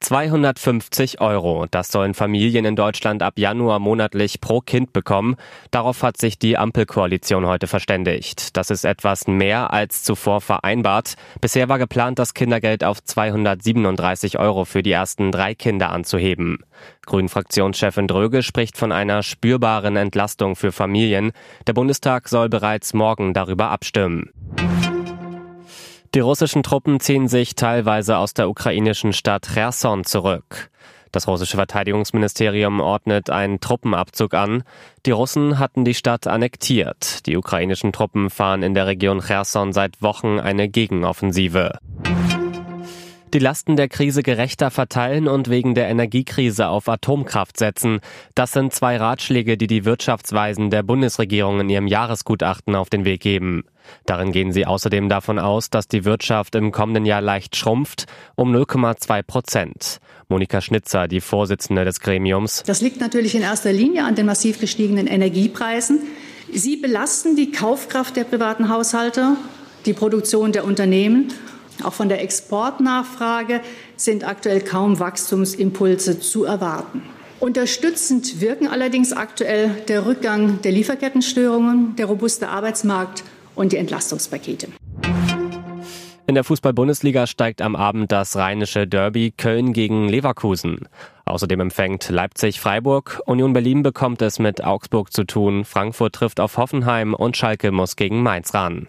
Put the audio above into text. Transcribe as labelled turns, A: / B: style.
A: 250 Euro, das sollen Familien in Deutschland ab Januar monatlich pro Kind bekommen. Darauf hat sich die Ampelkoalition heute verständigt. Das ist etwas mehr als zuvor vereinbart. Bisher war geplant, das Kindergeld auf 237 Euro für die ersten drei Kinder anzuheben. Grünen-Fraktionschefin Dröge spricht von einer spürbaren Entlastung für Familien. Der Bundestag soll bereits morgen darüber abstimmen. Die russischen Truppen ziehen sich teilweise aus der ukrainischen Stadt Cherson zurück. Das russische Verteidigungsministerium ordnet einen Truppenabzug an. Die Russen hatten die Stadt annektiert. Die ukrainischen Truppen fahren in der Region Cherson seit Wochen eine Gegenoffensive. Die Lasten der Krise gerechter verteilen und wegen der Energiekrise auf Atomkraft setzen. Das sind zwei Ratschläge, die die Wirtschaftsweisen der Bundesregierung in ihrem Jahresgutachten auf den Weg geben. Darin gehen sie außerdem davon aus, dass die Wirtschaft im kommenden Jahr leicht schrumpft, um 0,2 Prozent. Monika Schnitzer, die Vorsitzende des Gremiums.
B: Das liegt natürlich in erster Linie an den massiv gestiegenen Energiepreisen. Sie belasten die Kaufkraft der privaten Haushalte, die Produktion der Unternehmen. Auch von der Exportnachfrage sind aktuell kaum Wachstumsimpulse zu erwarten. Unterstützend wirken allerdings aktuell der Rückgang der Lieferkettenstörungen, der robuste Arbeitsmarkt und die Entlastungspakete.
A: In der Fußball-Bundesliga steigt am Abend das rheinische Derby Köln gegen Leverkusen. Außerdem empfängt Leipzig Freiburg, Union Berlin bekommt es mit Augsburg zu tun, Frankfurt trifft auf Hoffenheim und Schalke muss gegen Mainz ran.